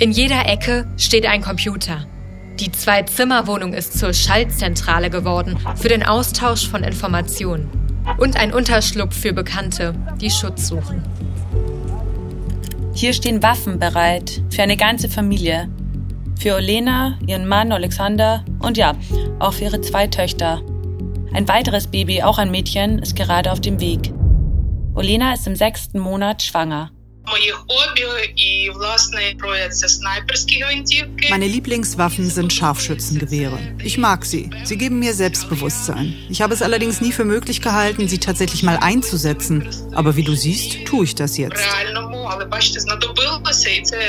In jeder Ecke steht ein Computer. Die Zwei-Zimmer-Wohnung ist zur Schaltzentrale geworden für den Austausch von Informationen. Und ein Unterschlupf für Bekannte, die Schutz suchen. Hier stehen Waffen bereit für eine ganze Familie. Für Olena, ihren Mann Alexander und ja, auch für ihre zwei Töchter. Ein weiteres Baby, auch ein Mädchen, ist gerade auf dem Weg. Olena ist im sechsten Monat schwanger. Meine Lieblingswaffen sind Scharfschützengewehre. Ich mag sie. Sie geben mir Selbstbewusstsein. Ich habe es allerdings nie für möglich gehalten, sie tatsächlich mal einzusetzen. Aber wie du siehst, tue ich das jetzt.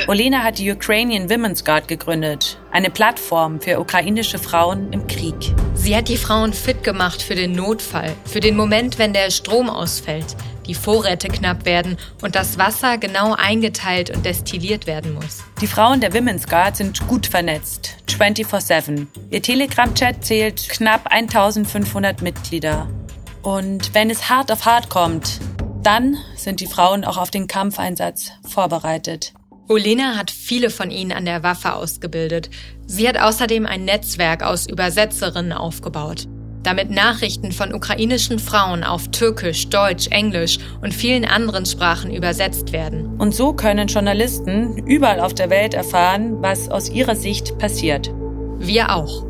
Olena hat die Ukrainian Women's Guard gegründet, eine Plattform für ukrainische Frauen im Krieg. Sie hat die Frauen fit gemacht für den Notfall, für den Moment, wenn der Strom ausfällt die Vorräte knapp werden und das Wasser genau eingeteilt und destilliert werden muss. Die Frauen der Women's Guard sind gut vernetzt, 24-7. Ihr Telegram-Chat zählt knapp 1500 Mitglieder. Und wenn es hart auf hart kommt, dann sind die Frauen auch auf den Kampfeinsatz vorbereitet. Olena hat viele von ihnen an der Waffe ausgebildet. Sie hat außerdem ein Netzwerk aus Übersetzerinnen aufgebaut damit Nachrichten von ukrainischen Frauen auf Türkisch, Deutsch, Englisch und vielen anderen Sprachen übersetzt werden. Und so können Journalisten überall auf der Welt erfahren, was aus ihrer Sicht passiert. Wir auch.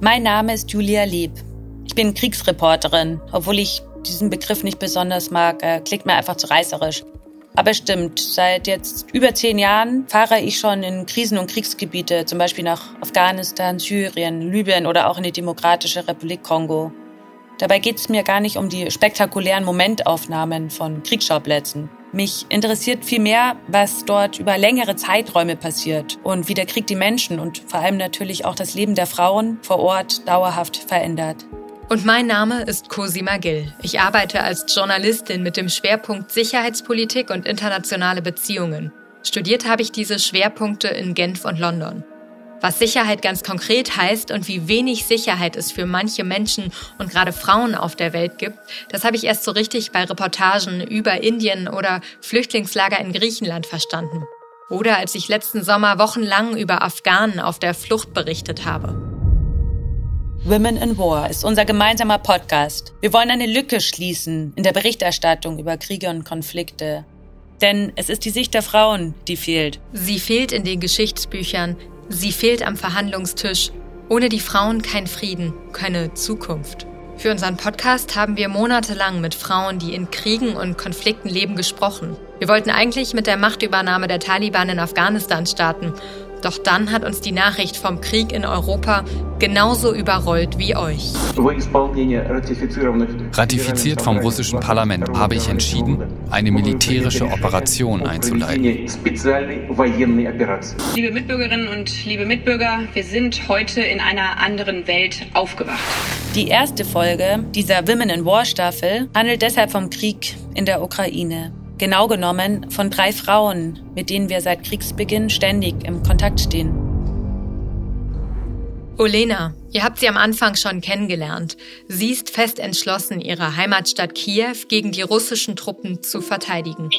Mein Name ist Julia Lieb. Ich bin Kriegsreporterin, obwohl ich diesen Begriff nicht besonders mag. Er klingt mir einfach zu reißerisch. Aber stimmt, seit jetzt über zehn Jahren fahre ich schon in Krisen- und Kriegsgebiete, zum Beispiel nach Afghanistan, Syrien, Libyen oder auch in die Demokratische Republik Kongo. Dabei geht es mir gar nicht um die spektakulären Momentaufnahmen von Kriegsschauplätzen. Mich interessiert vielmehr, was dort über längere Zeiträume passiert und wie der Krieg die Menschen und vor allem natürlich auch das Leben der Frauen vor Ort dauerhaft verändert. Und mein Name ist Cosima Gill. Ich arbeite als Journalistin mit dem Schwerpunkt Sicherheitspolitik und internationale Beziehungen. Studiert habe ich diese Schwerpunkte in Genf und London. Was Sicherheit ganz konkret heißt und wie wenig Sicherheit es für manche Menschen und gerade Frauen auf der Welt gibt, das habe ich erst so richtig bei Reportagen über Indien oder Flüchtlingslager in Griechenland verstanden. Oder als ich letzten Sommer wochenlang über Afghanen auf der Flucht berichtet habe. Women in War ist unser gemeinsamer Podcast. Wir wollen eine Lücke schließen in der Berichterstattung über Kriege und Konflikte. Denn es ist die Sicht der Frauen, die fehlt. Sie fehlt in den Geschichtsbüchern, sie fehlt am Verhandlungstisch. Ohne die Frauen kein Frieden, keine Zukunft. Für unseren Podcast haben wir monatelang mit Frauen, die in Kriegen und Konflikten leben, gesprochen. Wir wollten eigentlich mit der Machtübernahme der Taliban in Afghanistan starten doch dann hat uns die Nachricht vom Krieg in Europa genauso überrollt wie euch. Ratifiziert vom russischen Parlament habe ich entschieden, eine militärische Operation einzuleiten. Liebe Mitbürgerinnen und liebe Mitbürger, wir sind heute in einer anderen Welt aufgewacht. Die erste Folge dieser Women in War Staffel handelt deshalb vom Krieg in der Ukraine. Genau genommen von drei Frauen, mit denen wir seit Kriegsbeginn ständig im Kontakt stehen. Olena, ihr habt sie am Anfang schon kennengelernt. Sie ist fest entschlossen, ihre Heimatstadt Kiew gegen die russischen Truppen zu verteidigen.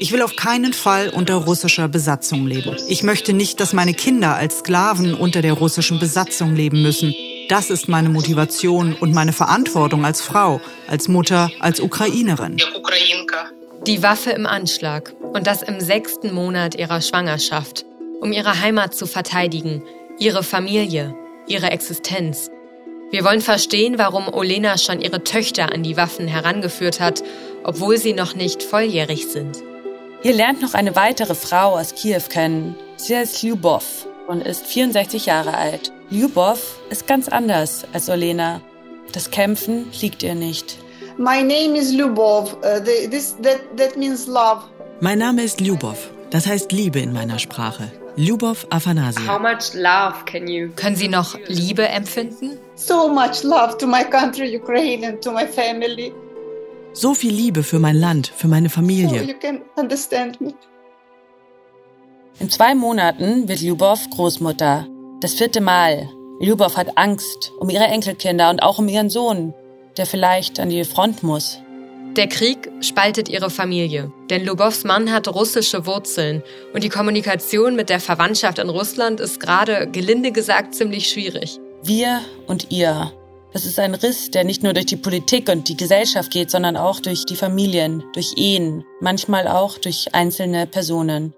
Ich will auf keinen Fall unter russischer Besatzung leben. Ich möchte nicht, dass meine Kinder als Sklaven unter der russischen Besatzung leben müssen. Das ist meine Motivation und meine Verantwortung als Frau, als Mutter, als Ukrainerin. Die Waffe im Anschlag und das im sechsten Monat ihrer Schwangerschaft, um ihre Heimat zu verteidigen, ihre Familie, ihre Existenz. Wir wollen verstehen, warum Olena schon ihre Töchter an die Waffen herangeführt hat, obwohl sie noch nicht volljährig sind. Ihr lernt noch eine weitere Frau aus Kiew kennen. Sie heißt Lyubov und ist 64 Jahre alt. Lyubov ist ganz anders als Olena. Das Kämpfen liegt ihr nicht. My name is Lyubov. Uh, this, that, that means love. Mein Name ist Lyubov. Das heißt Liebe in meiner Sprache. Lyubov Afanasia. How much love can you? Können Sie noch Liebe empfinden? So much love to my country, Ukraine, and to my family. So viel Liebe für mein Land, für meine Familie. So you can understand me. In zwei Monaten wird Lyubov Großmutter. Das vierte Mal, Lyubov hat Angst um ihre Enkelkinder und auch um ihren Sohn, der vielleicht an die Front muss. Der Krieg spaltet ihre Familie, denn Lubovs Mann hat russische Wurzeln und die Kommunikation mit der Verwandtschaft in Russland ist gerade, gelinde gesagt, ziemlich schwierig. Wir und ihr. Das ist ein Riss, der nicht nur durch die Politik und die Gesellschaft geht, sondern auch durch die Familien, durch Ehen, manchmal auch durch einzelne Personen.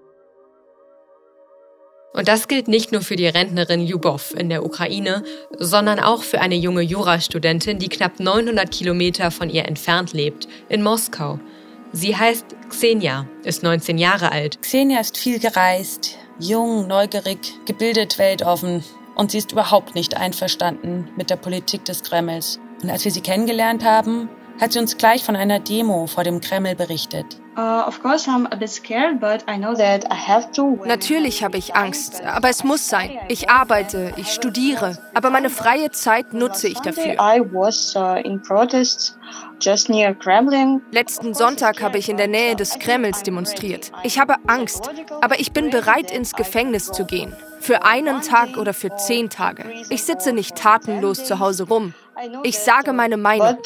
Und das gilt nicht nur für die Rentnerin Ljubov in der Ukraine, sondern auch für eine junge Jurastudentin, die knapp 900 Kilometer von ihr entfernt lebt, in Moskau. Sie heißt Xenia, ist 19 Jahre alt. Xenia ist viel gereist, jung, neugierig, gebildet, weltoffen. Und sie ist überhaupt nicht einverstanden mit der Politik des Kremls. Und als wir sie kennengelernt haben, hat sie uns gleich von einer Demo vor dem Kreml berichtet. Uh, Natürlich habe ich Angst, aber es muss sein. Ich arbeite, ich studiere, aber meine freie Zeit nutze ich dafür. Uh, Letzten Sonntag habe ich in der Nähe des Kremls demonstriert. Ich habe Angst, aber ich bin bereit, ins Gefängnis zu gehen. Für einen Tag oder für zehn Tage. Ich sitze nicht tatenlos zu Hause rum. Ich sage meine Meinung.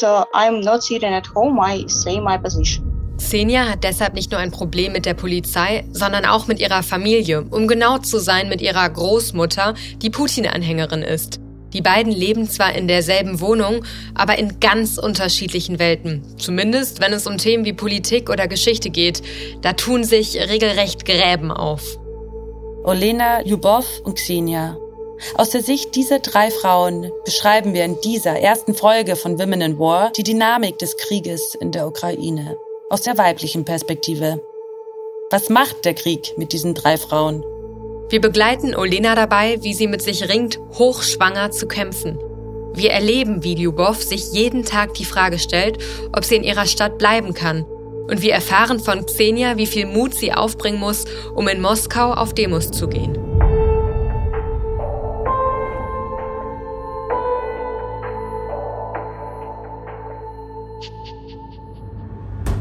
Xenia hat deshalb nicht nur ein Problem mit der Polizei, sondern auch mit ihrer Familie, um genau zu sein mit ihrer Großmutter, die Putin-Anhängerin ist. Die beiden leben zwar in derselben Wohnung, aber in ganz unterschiedlichen Welten. Zumindest, wenn es um Themen wie Politik oder Geschichte geht. Da tun sich regelrecht Gräben auf. Olena, Ljubov und Xenia. Aus der Sicht dieser drei Frauen beschreiben wir in dieser ersten Folge von Women in War die Dynamik des Krieges in der Ukraine. Aus der weiblichen Perspektive. Was macht der Krieg mit diesen drei Frauen? Wir begleiten Olena dabei, wie sie mit sich ringt, hochschwanger zu kämpfen. Wir erleben, wie Lyubov sich jeden Tag die Frage stellt, ob sie in ihrer Stadt bleiben kann. Und wir erfahren von Xenia, wie viel Mut sie aufbringen muss, um in Moskau auf Demos zu gehen.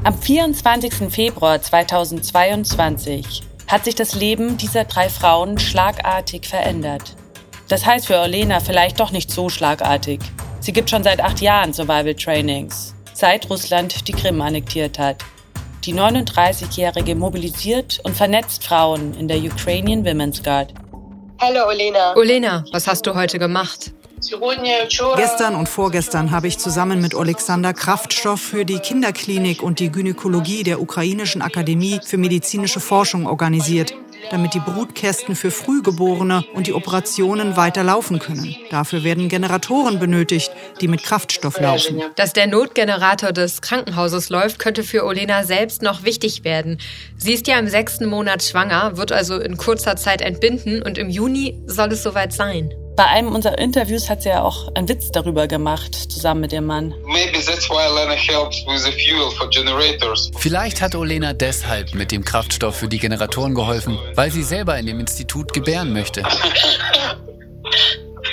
Am 24. Februar 2022 hat sich das Leben dieser drei Frauen schlagartig verändert. Das heißt für Olena vielleicht doch nicht so schlagartig. Sie gibt schon seit acht Jahren Survival Trainings, seit Russland die Krim annektiert hat. Die 39-Jährige mobilisiert und vernetzt Frauen in der Ukrainian Women's Guard. Hallo Olena. Olena, was hast du heute gemacht? Gestern und vorgestern habe ich zusammen mit Alexander Kraftstoff für die Kinderklinik und die Gynäkologie der Ukrainischen Akademie für medizinische Forschung organisiert, damit die Brutkästen für Frühgeborene und die Operationen weiter laufen können. Dafür werden Generatoren benötigt, die mit Kraftstoff laufen. Dass der Notgenerator des Krankenhauses läuft, könnte für Olena selbst noch wichtig werden. Sie ist ja im sechsten Monat schwanger, wird also in kurzer Zeit entbinden und im Juni soll es soweit sein. Bei einem unserer Interviews hat sie ja auch einen Witz darüber gemacht, zusammen mit ihrem Mann. Vielleicht hat Olena deshalb mit dem Kraftstoff für die Generatoren geholfen, weil sie selber in dem Institut gebären möchte.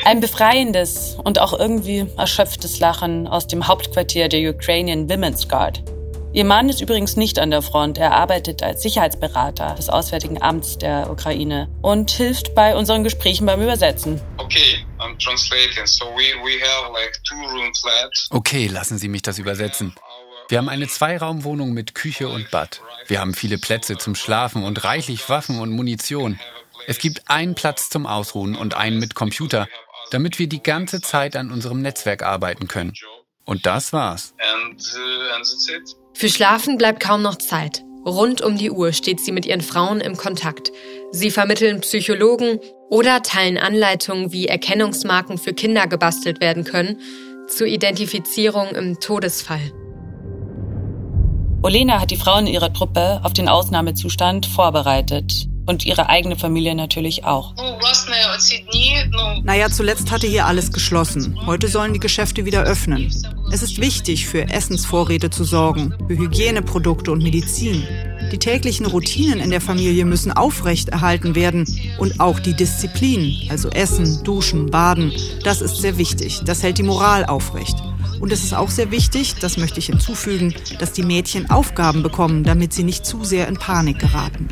Ein befreiendes und auch irgendwie erschöpftes Lachen aus dem Hauptquartier der Ukrainian Women's Guard. Ihr Mann ist übrigens nicht an der Front. Er arbeitet als Sicherheitsberater des Auswärtigen Amts der Ukraine und hilft bei unseren Gesprächen beim Übersetzen. Okay, I'm translating. So we, we have like two room flat. Okay, lassen Sie mich das übersetzen. Wir haben eine Zweiraumwohnung mit Küche und Bad. Wir haben viele Plätze zum Schlafen und reichlich Waffen und Munition. Es gibt einen Platz zum Ausruhen und einen mit Computer, damit wir die ganze Zeit an unserem Netzwerk arbeiten können. Und das war's. And, uh, and that's it. Für Schlafen bleibt kaum noch Zeit. Rund um die Uhr steht sie mit ihren Frauen im Kontakt. Sie vermitteln Psychologen oder teilen Anleitungen, wie Erkennungsmarken für Kinder gebastelt werden können, zur Identifizierung im Todesfall. Olena hat die Frauen ihrer Truppe auf den Ausnahmezustand vorbereitet und ihre eigene Familie natürlich auch. Naja, zuletzt hatte hier alles geschlossen. Heute sollen die Geschäfte wieder öffnen. Es ist wichtig, für Essensvorräte zu sorgen, für Hygieneprodukte und Medizin. Die täglichen Routinen in der Familie müssen aufrechterhalten werden und auch die Disziplin, also Essen, Duschen, Baden, das ist sehr wichtig. Das hält die Moral aufrecht. Und es ist auch sehr wichtig, das möchte ich hinzufügen, dass die Mädchen Aufgaben bekommen, damit sie nicht zu sehr in Panik geraten.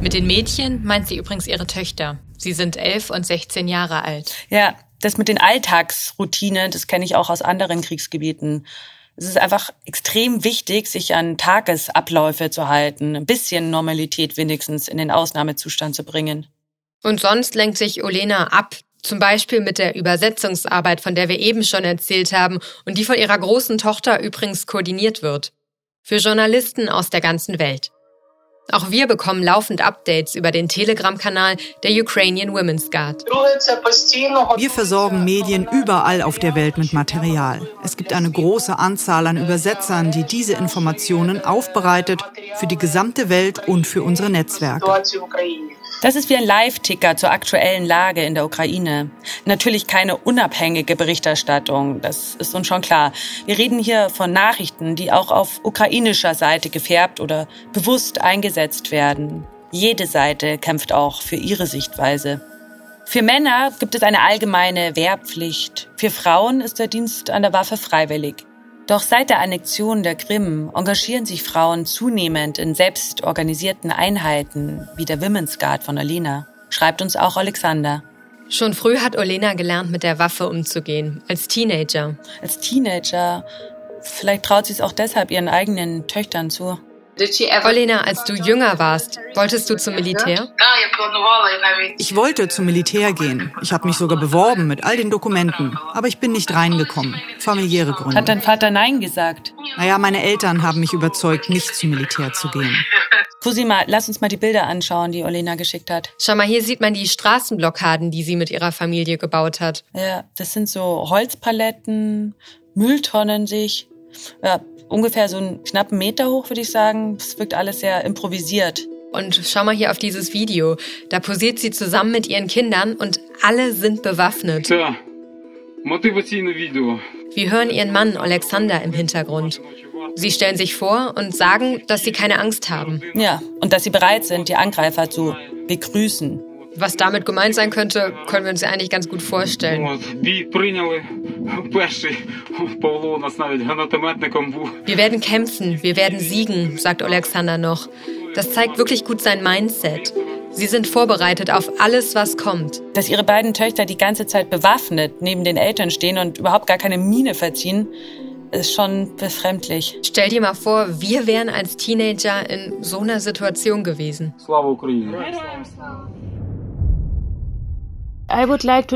Mit den Mädchen meint sie übrigens ihre Töchter. Sie sind elf und 16 Jahre alt. Ja, das mit den Alltagsroutinen, das kenne ich auch aus anderen Kriegsgebieten. Es ist einfach extrem wichtig, sich an Tagesabläufe zu halten, ein bisschen Normalität wenigstens in den Ausnahmezustand zu bringen. Und sonst lenkt sich Olena ab, zum Beispiel mit der Übersetzungsarbeit, von der wir eben schon erzählt haben und die von ihrer großen Tochter übrigens koordiniert wird. Für Journalisten aus der ganzen Welt. Auch wir bekommen laufend Updates über den Telegram-Kanal der Ukrainian Women's Guard. Wir versorgen Medien überall auf der Welt mit Material. Es gibt eine große Anzahl an Übersetzern, die diese Informationen aufbereitet für die gesamte Welt und für unsere Netzwerke. Das ist wie ein Live-Ticker zur aktuellen Lage in der Ukraine. Natürlich keine unabhängige Berichterstattung, das ist uns schon klar. Wir reden hier von Nachrichten, die auch auf ukrainischer Seite gefärbt oder bewusst eingesetzt werden. Jede Seite kämpft auch für ihre Sichtweise. Für Männer gibt es eine allgemeine Wehrpflicht. Für Frauen ist der Dienst an der Waffe freiwillig. Doch seit der Annexion der Krim engagieren sich Frauen zunehmend in selbstorganisierten Einheiten wie der Women's Guard von Olena, schreibt uns auch Alexander. Schon früh hat Olena gelernt, mit der Waffe umzugehen, als Teenager. Als Teenager. Vielleicht traut sie es auch deshalb ihren eigenen Töchtern zu. Olena, als du jünger warst, wolltest du zum Militär? Ich wollte zum Militär gehen. Ich habe mich sogar beworben mit all den Dokumenten. Aber ich bin nicht reingekommen. Familiäre Gründe. Hat dein Vater Nein gesagt? Naja, meine Eltern haben mich überzeugt, nicht zum Militär zu gehen. Cosima, lass uns mal die Bilder anschauen, die Olena geschickt hat. Schau mal, hier sieht man die Straßenblockaden, die sie mit ihrer Familie gebaut hat. Ja, das sind so Holzpaletten, Mülltonnen sich. Ja, ungefähr so einen knappen Meter hoch, würde ich sagen. Es wirkt alles sehr improvisiert. Und schau mal hier auf dieses Video. Da posiert sie zusammen mit ihren Kindern und alle sind bewaffnet. Ja. Wir hören ihren Mann Alexander im Hintergrund. Sie stellen sich vor und sagen, dass sie keine Angst haben. Ja, und dass sie bereit sind, die Angreifer zu begrüßen. Was damit gemeint sein könnte, können wir uns ja eigentlich ganz gut vorstellen. Wir werden kämpfen, wir werden siegen, sagt Alexander noch. Das zeigt wirklich gut sein Mindset. Sie sind vorbereitet auf alles, was kommt. Dass ihre beiden Töchter die ganze Zeit bewaffnet neben den Eltern stehen und überhaupt gar keine Miene verziehen, ist schon befremdlich. Stell dir mal vor, wir wären als Teenager in so einer Situation gewesen. Like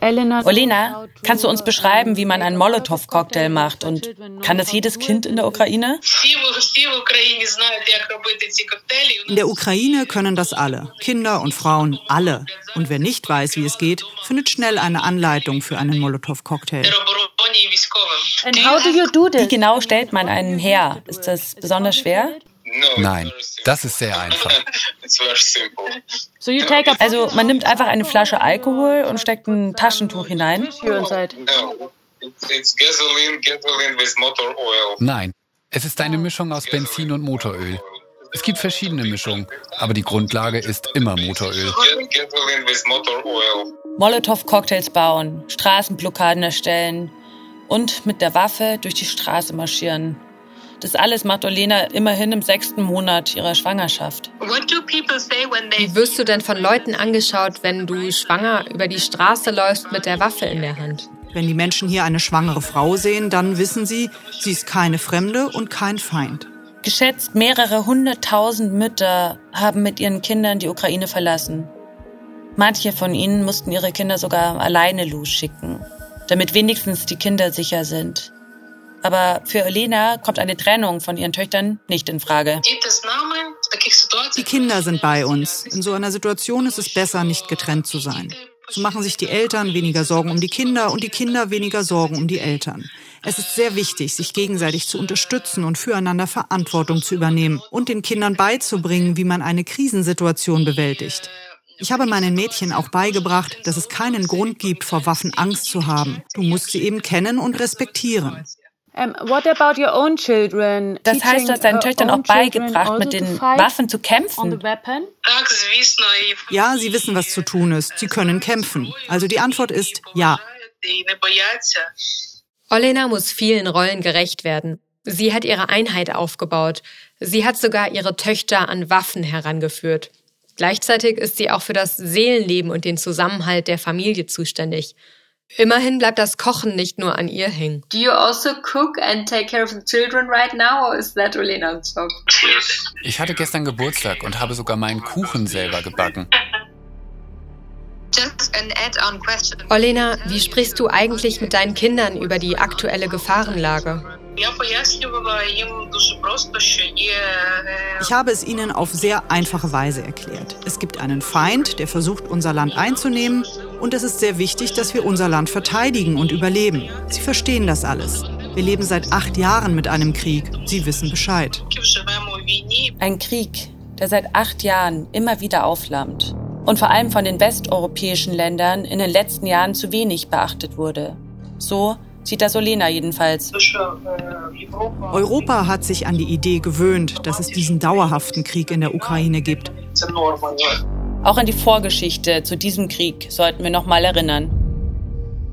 Elena, Olena, kannst du uns beschreiben, wie man einen Molotow-Cocktail macht und kann das jedes Kind in der Ukraine? In der Ukraine können das alle, Kinder und Frauen, alle. Und wer nicht weiß, wie es geht, findet schnell eine Anleitung für einen Molotow-Cocktail. Wie genau stellt man einen her? Ist das besonders schwer? Nein, das ist sehr einfach. Also man nimmt einfach eine Flasche Alkohol und steckt ein Taschentuch hinein. Nein, es ist eine Mischung aus Benzin und Motoröl. Es gibt verschiedene Mischungen, aber die Grundlage ist immer Motoröl. Molotow-Cocktails bauen, Straßenblockaden erstellen und mit der Waffe durch die Straße marschieren. Das alles macht Olena immerhin im sechsten Monat ihrer Schwangerschaft. Wie wirst du denn von Leuten angeschaut, wenn du schwanger über die Straße läufst mit der Waffe in der Hand? Wenn die Menschen hier eine schwangere Frau sehen, dann wissen sie, sie ist keine Fremde und kein Feind. Geschätzt mehrere hunderttausend Mütter haben mit ihren Kindern die Ukraine verlassen. Manche von ihnen mussten ihre Kinder sogar alleine losschicken, damit wenigstens die Kinder sicher sind. Aber für Elena kommt eine Trennung von ihren Töchtern nicht in Frage. Die Kinder sind bei uns. In so einer Situation ist es besser, nicht getrennt zu sein. So machen sich die Eltern weniger Sorgen um die Kinder und die Kinder weniger Sorgen um die Eltern. Es ist sehr wichtig, sich gegenseitig zu unterstützen und füreinander Verantwortung zu übernehmen und den Kindern beizubringen, wie man eine Krisensituation bewältigt. Ich habe meinen Mädchen auch beigebracht, dass es keinen Grund gibt, vor Waffen Angst zu haben. Du musst sie eben kennen und respektieren. Das heißt, du hast deinen Töchtern auch beigebracht, also mit den Waffen zu kämpfen. Ja, sie wissen, was zu tun ist. Sie können kämpfen. Also die Antwort ist ja. Olena muss vielen Rollen gerecht werden. Sie hat ihre Einheit aufgebaut. Sie hat sogar ihre Töchter an Waffen herangeführt. Gleichzeitig ist sie auch für das Seelenleben und den Zusammenhalt der Familie zuständig. Immerhin bleibt das Kochen nicht nur an ihr hängen. Do you also cook and take care of the children right now or is that Olena's job? Ich hatte gestern Geburtstag und habe sogar meinen Kuchen selber gebacken. Olena, wie sprichst du eigentlich mit deinen Kindern über die aktuelle Gefahrenlage? Ich habe es ihnen auf sehr einfache Weise erklärt. Es gibt einen Feind, der versucht, unser Land einzunehmen, und es ist sehr wichtig, dass wir unser Land verteidigen und überleben. Sie verstehen das alles. Wir leben seit acht Jahren mit einem Krieg. Sie wissen Bescheid. Ein Krieg, der seit acht Jahren immer wieder aufflammt und vor allem von den westeuropäischen Ländern in den letzten Jahren zu wenig beachtet wurde. So sieht das Olena jedenfalls. Europa hat sich an die Idee gewöhnt, dass es diesen dauerhaften Krieg in der Ukraine gibt. Auch an die Vorgeschichte zu diesem Krieg sollten wir noch mal erinnern.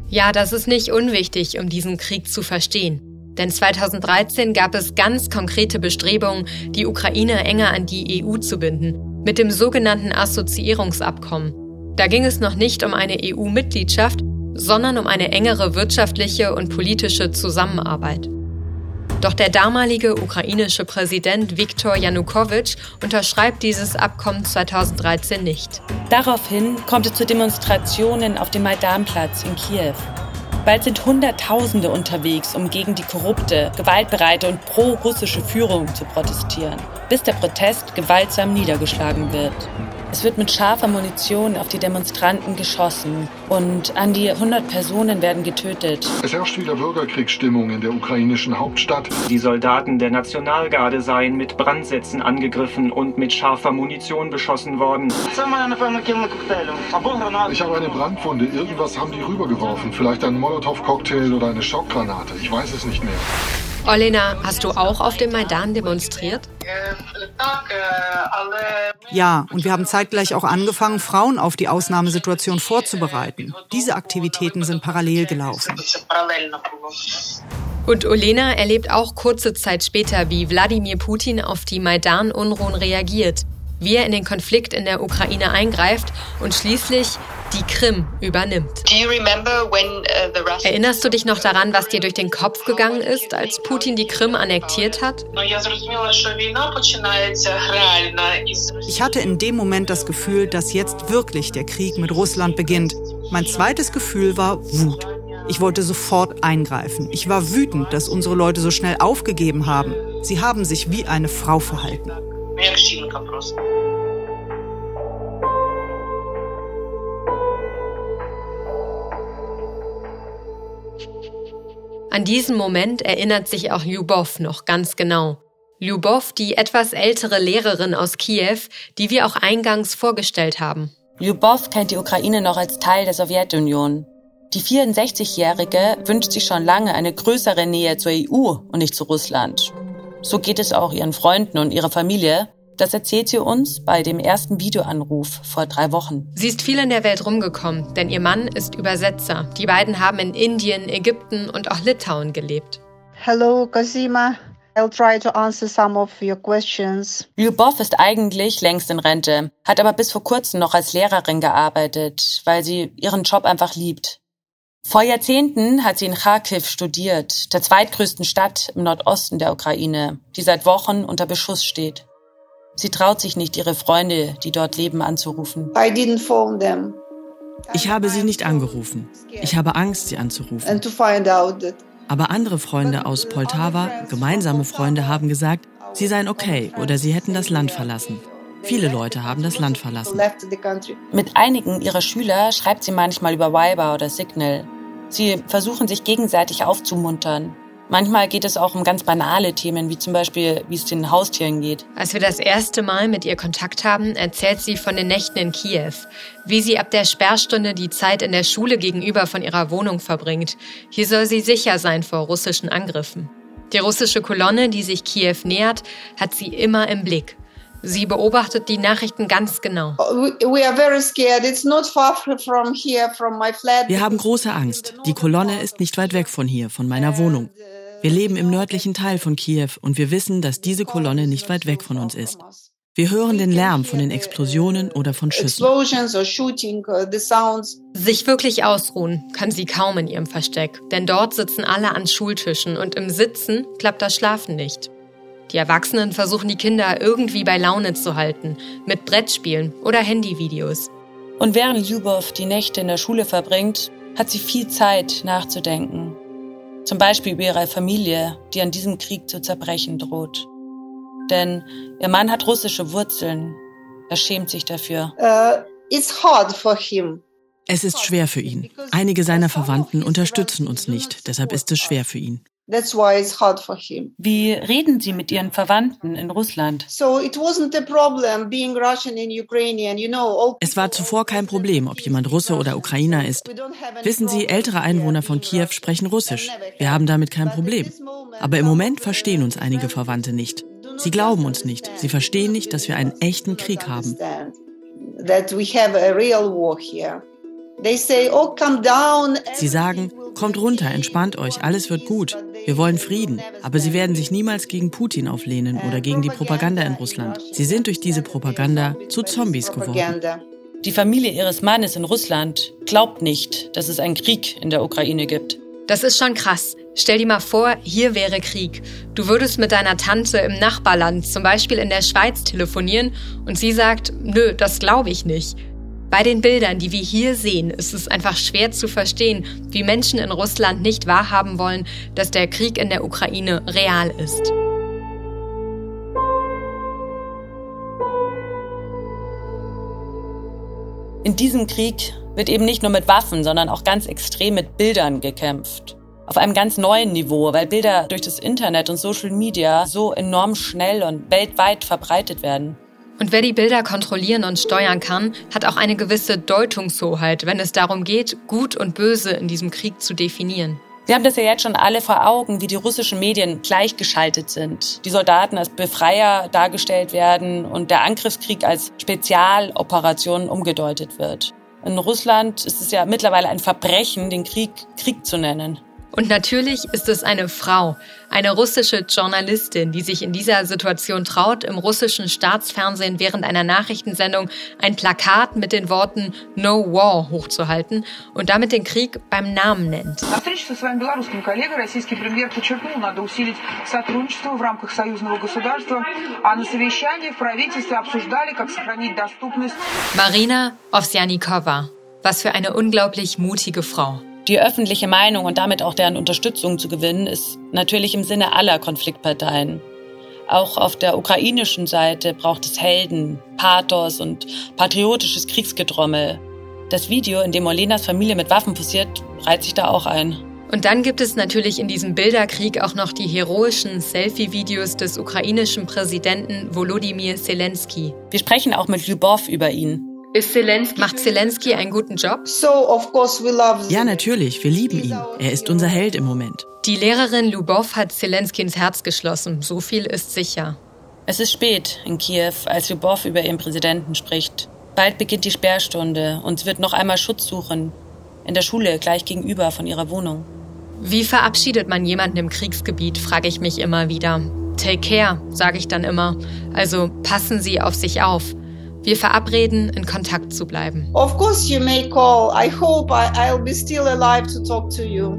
Ja, das ist nicht unwichtig, um diesen Krieg zu verstehen. Denn 2013 gab es ganz konkrete Bestrebungen, die Ukraine enger an die EU zu binden mit dem sogenannten Assoziierungsabkommen. Da ging es noch nicht um eine EU-Mitgliedschaft, sondern um eine engere wirtschaftliche und politische Zusammenarbeit. Doch der damalige ukrainische Präsident Viktor Janukowitsch unterschreibt dieses Abkommen 2013 nicht. Daraufhin kommt es zu Demonstrationen auf dem Maidanplatz in Kiew. Bald sind Hunderttausende unterwegs, um gegen die korrupte, gewaltbereite und pro-russische Führung zu protestieren, bis der Protest gewaltsam niedergeschlagen wird. Es wird mit scharfer Munition auf die Demonstranten geschossen und an die 100 Personen werden getötet. Es herrscht wieder Bürgerkriegsstimmung in der ukrainischen Hauptstadt. Die Soldaten der Nationalgarde seien mit Brandsätzen angegriffen und mit scharfer Munition beschossen worden. Ich habe eine Brandwunde. Irgendwas haben die rübergeworfen. Vielleicht ein Molotow-Cocktail oder eine Schockgranate. Ich weiß es nicht mehr. Olena, hast du auch auf dem Maidan demonstriert? Ja, und wir haben zeitgleich auch angefangen, Frauen auf die Ausnahmesituation vorzubereiten. Diese Aktivitäten sind parallel gelaufen. Und Olena erlebt auch kurze Zeit später, wie Wladimir Putin auf die Maidan-Unruhen reagiert wie er in den Konflikt in der Ukraine eingreift und schließlich die Krim übernimmt. Uh, Erinnerst du dich noch daran, was dir durch den Kopf gegangen ist, als Putin die Krim annektiert hat? Ich hatte in dem Moment das Gefühl, dass jetzt wirklich der Krieg mit Russland beginnt. Mein zweites Gefühl war Wut. Ich wollte sofort eingreifen. Ich war wütend, dass unsere Leute so schnell aufgegeben haben. Sie haben sich wie eine Frau verhalten. An diesen Moment erinnert sich auch Lyubov noch ganz genau. Lyubov, die etwas ältere Lehrerin aus Kiew, die wir auch eingangs vorgestellt haben. Lyubov kennt die Ukraine noch als Teil der Sowjetunion. Die 64-Jährige wünscht sich schon lange eine größere Nähe zur EU und nicht zu Russland. So geht es auch ihren Freunden und ihrer Familie, das erzählt sie uns bei dem ersten Videoanruf vor drei Wochen. Sie ist viel in der Welt rumgekommen, denn ihr Mann ist Übersetzer. Die beiden haben in Indien, Ägypten und auch Litauen gelebt. Hallo, Cosima. I'll try to answer some of your questions. Lyubov ist eigentlich längst in Rente, hat aber bis vor kurzem noch als Lehrerin gearbeitet, weil sie ihren Job einfach liebt. Vor Jahrzehnten hat sie in Kharkiv studiert, der zweitgrößten Stadt im Nordosten der Ukraine, die seit Wochen unter Beschuss steht. Sie traut sich nicht, ihre Freunde, die dort leben, anzurufen. Ich habe sie nicht angerufen. Ich habe Angst, sie anzurufen. Aber andere Freunde aus Poltava, gemeinsame Freunde, haben gesagt, sie seien okay oder sie hätten das Land verlassen. Viele Leute haben das Land verlassen. Mit einigen ihrer Schüler schreibt sie manchmal über Viber oder Signal. Sie versuchen sich gegenseitig aufzumuntern. Manchmal geht es auch um ganz banale Themen, wie zum Beispiel, wie es den Haustieren geht. Als wir das erste Mal mit ihr Kontakt haben, erzählt sie von den Nächten in Kiew, wie sie ab der Sperrstunde die Zeit in der Schule gegenüber von ihrer Wohnung verbringt. Hier soll sie sicher sein vor russischen Angriffen. Die russische Kolonne, die sich Kiew nähert, hat sie immer im Blick. Sie beobachtet die Nachrichten ganz genau. Wir haben große Angst. Die Kolonne ist nicht weit weg von hier, von meiner Wohnung. Wir leben im nördlichen Teil von Kiew und wir wissen, dass diese Kolonne nicht weit weg von uns ist. Wir hören den Lärm von den Explosionen oder von Schüssen. Uh, Sich wirklich ausruhen kann sie kaum in ihrem Versteck, denn dort sitzen alle an Schultischen und im Sitzen klappt das Schlafen nicht. Die Erwachsenen versuchen die Kinder irgendwie bei Laune zu halten, mit Brettspielen oder Handyvideos. Und während Lyubov die Nächte in der Schule verbringt, hat sie viel Zeit nachzudenken. Zum Beispiel über ihre Familie, die an diesem Krieg zu zerbrechen droht. Denn ihr Mann hat russische Wurzeln. Er schämt sich dafür. Uh, it's hard for him. Es ist schwer für ihn. Einige seiner Verwandten unterstützen uns nicht, deshalb ist es schwer für ihn. That's why it's hard for him. Wie reden Sie mit Ihren Verwandten in Russland? So it wasn't a problem being Russian and Ukrainian, you know. Es war zuvor kein Problem, ob jemand Russe oder Ukrainer ist. Wissen Sie, ältere Einwohner von Kiew sprechen Russisch. Wir haben damit kein Problem. Aber im Moment verstehen uns einige Verwandte nicht. Sie glauben uns nicht. Sie verstehen nicht, dass wir einen echten Krieg haben. Oh, sie sagen, kommt runter, entspannt euch, alles wird gut. Wir wollen Frieden. Aber sie werden sich niemals gegen Putin auflehnen oder gegen die Propaganda in Russland. Sie sind durch diese Propaganda zu Zombies geworden. Die Familie ihres Mannes in Russland glaubt nicht, dass es einen Krieg in der Ukraine gibt. Das ist schon krass. Stell dir mal vor, hier wäre Krieg. Du würdest mit deiner Tante im Nachbarland, zum Beispiel in der Schweiz, telefonieren und sie sagt, nö, das glaube ich nicht. Bei den Bildern, die wir hier sehen, ist es einfach schwer zu verstehen, wie Menschen in Russland nicht wahrhaben wollen, dass der Krieg in der Ukraine real ist. In diesem Krieg wird eben nicht nur mit Waffen, sondern auch ganz extrem mit Bildern gekämpft. Auf einem ganz neuen Niveau, weil Bilder durch das Internet und Social Media so enorm schnell und weltweit verbreitet werden. Und wer die Bilder kontrollieren und steuern kann, hat auch eine gewisse Deutungshoheit, wenn es darum geht, Gut und Böse in diesem Krieg zu definieren. Wir haben das ja jetzt schon alle vor Augen, wie die russischen Medien gleichgeschaltet sind. Die Soldaten als Befreier dargestellt werden und der Angriffskrieg als Spezialoperation umgedeutet wird. In Russland ist es ja mittlerweile ein Verbrechen, den Krieg Krieg zu nennen. Und natürlich ist es eine Frau, eine russische Journalistin, die sich in dieser Situation traut, im russischen Staatsfernsehen während einer Nachrichtensendung ein Plakat mit den Worten No War hochzuhalten und damit den Krieg beim Namen nennt. Marina Ovsjanikova. Was für eine unglaublich mutige Frau. Die öffentliche Meinung und damit auch deren Unterstützung zu gewinnen, ist natürlich im Sinne aller Konfliktparteien. Auch auf der ukrainischen Seite braucht es Helden, Pathos und patriotisches Kriegsgedrommel. Das Video, in dem Olenas Familie mit Waffen posiert, reiht sich da auch ein. Und dann gibt es natürlich in diesem Bilderkrieg auch noch die heroischen Selfie-Videos des ukrainischen Präsidenten Volodymyr Zelensky. Wir sprechen auch mit Lyubov über ihn. Zelensky Macht Zelensky einen guten Job? Ja, natürlich. Wir lieben ihn. Er ist unser Held im Moment. Die Lehrerin Lubov hat Zelensky ins Herz geschlossen. So viel ist sicher. Es ist spät in Kiew, als Lubov über ihren Präsidenten spricht. Bald beginnt die Sperrstunde und sie wird noch einmal Schutz suchen. In der Schule, gleich gegenüber von ihrer Wohnung. Wie verabschiedet man jemanden im Kriegsgebiet, frage ich mich immer wieder. Take care, sage ich dann immer. Also passen Sie auf sich auf. Wir verabreden, in Kontakt zu bleiben. Of course you may call. I hope I, I'll be still alive to talk to you.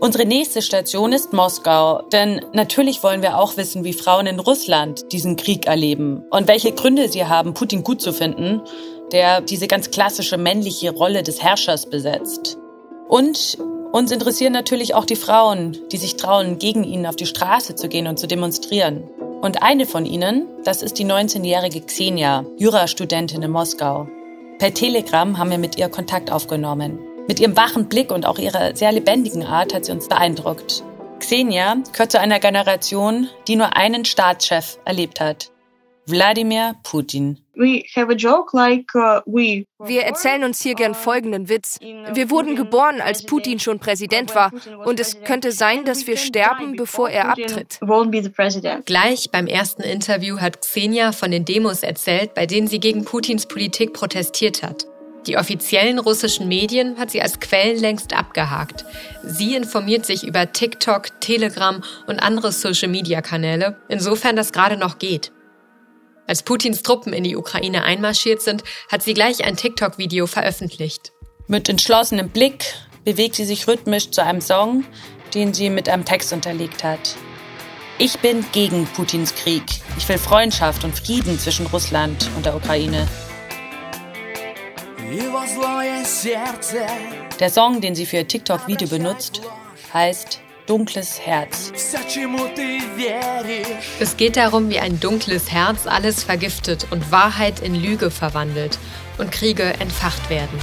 Unsere nächste Station ist Moskau, denn natürlich wollen wir auch wissen, wie Frauen in Russland diesen Krieg erleben und welche Gründe sie haben, Putin gut zu finden der diese ganz klassische männliche Rolle des Herrschers besetzt. Und uns interessieren natürlich auch die Frauen, die sich trauen, gegen ihn auf die Straße zu gehen und zu demonstrieren. Und eine von ihnen, das ist die 19-jährige Xenia, Jurastudentin in Moskau. Per Telegram haben wir mit ihr Kontakt aufgenommen. Mit ihrem wachen Blick und auch ihrer sehr lebendigen Art hat sie uns beeindruckt. Xenia gehört zu einer Generation, die nur einen Staatschef erlebt hat. Wladimir Putin. Uh, Wir erzählen uns hier gern folgenden Witz. Wir wurden geboren, als Putin schon Präsident war. Und es könnte sein, dass wir sterben, bevor er abtritt. Gleich beim ersten Interview hat Xenia von den Demos erzählt, bei denen sie gegen Putins Politik protestiert hat. Die offiziellen russischen Medien hat sie als Quellen längst abgehakt. Sie informiert sich über TikTok, Telegram und andere Social-Media-Kanäle, insofern das gerade noch geht. Als Putins Truppen in die Ukraine einmarschiert sind, hat sie gleich ein TikTok-Video veröffentlicht. Mit entschlossenem Blick bewegt sie sich rhythmisch zu einem Song, den sie mit einem Text unterlegt hat. Ich bin gegen Putins Krieg. Ich will Freundschaft und Frieden zwischen Russland und der Ukraine. Der Song, den sie für ihr TikTok-Video benutzt, heißt Dunkles Herz. Es geht darum, wie ein dunkles Herz alles vergiftet und Wahrheit in Lüge verwandelt und Kriege entfacht werden.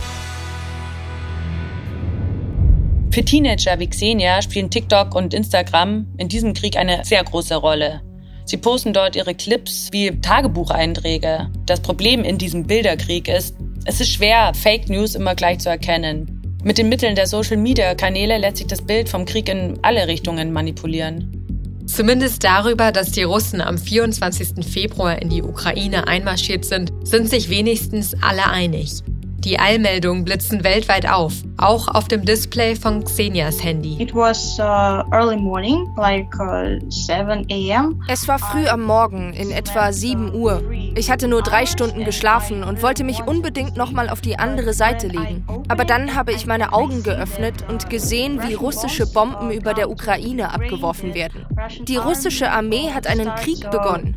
Für Teenager wie Xenia spielen TikTok und Instagram in diesem Krieg eine sehr große Rolle. Sie posten dort ihre Clips wie Tagebucheinträge. Das Problem in diesem Bilderkrieg ist, es ist schwer, Fake News immer gleich zu erkennen. Mit den Mitteln der Social-Media-Kanäle lässt sich das Bild vom Krieg in alle Richtungen manipulieren. Zumindest darüber, dass die Russen am 24. Februar in die Ukraine einmarschiert sind, sind sich wenigstens alle einig. Die Eilmeldungen blitzen weltweit auf, auch auf dem Display von Xenias Handy. It was uh, early morning, like uh, 7 a.m. Es war früh am Morgen, in etwa 7 Uhr. Ich hatte nur drei Stunden geschlafen und wollte mich unbedingt nochmal auf die andere Seite legen. Aber dann habe ich meine Augen geöffnet und gesehen, wie russische Bomben über der Ukraine abgeworfen werden. Die russische Armee hat einen Krieg begonnen.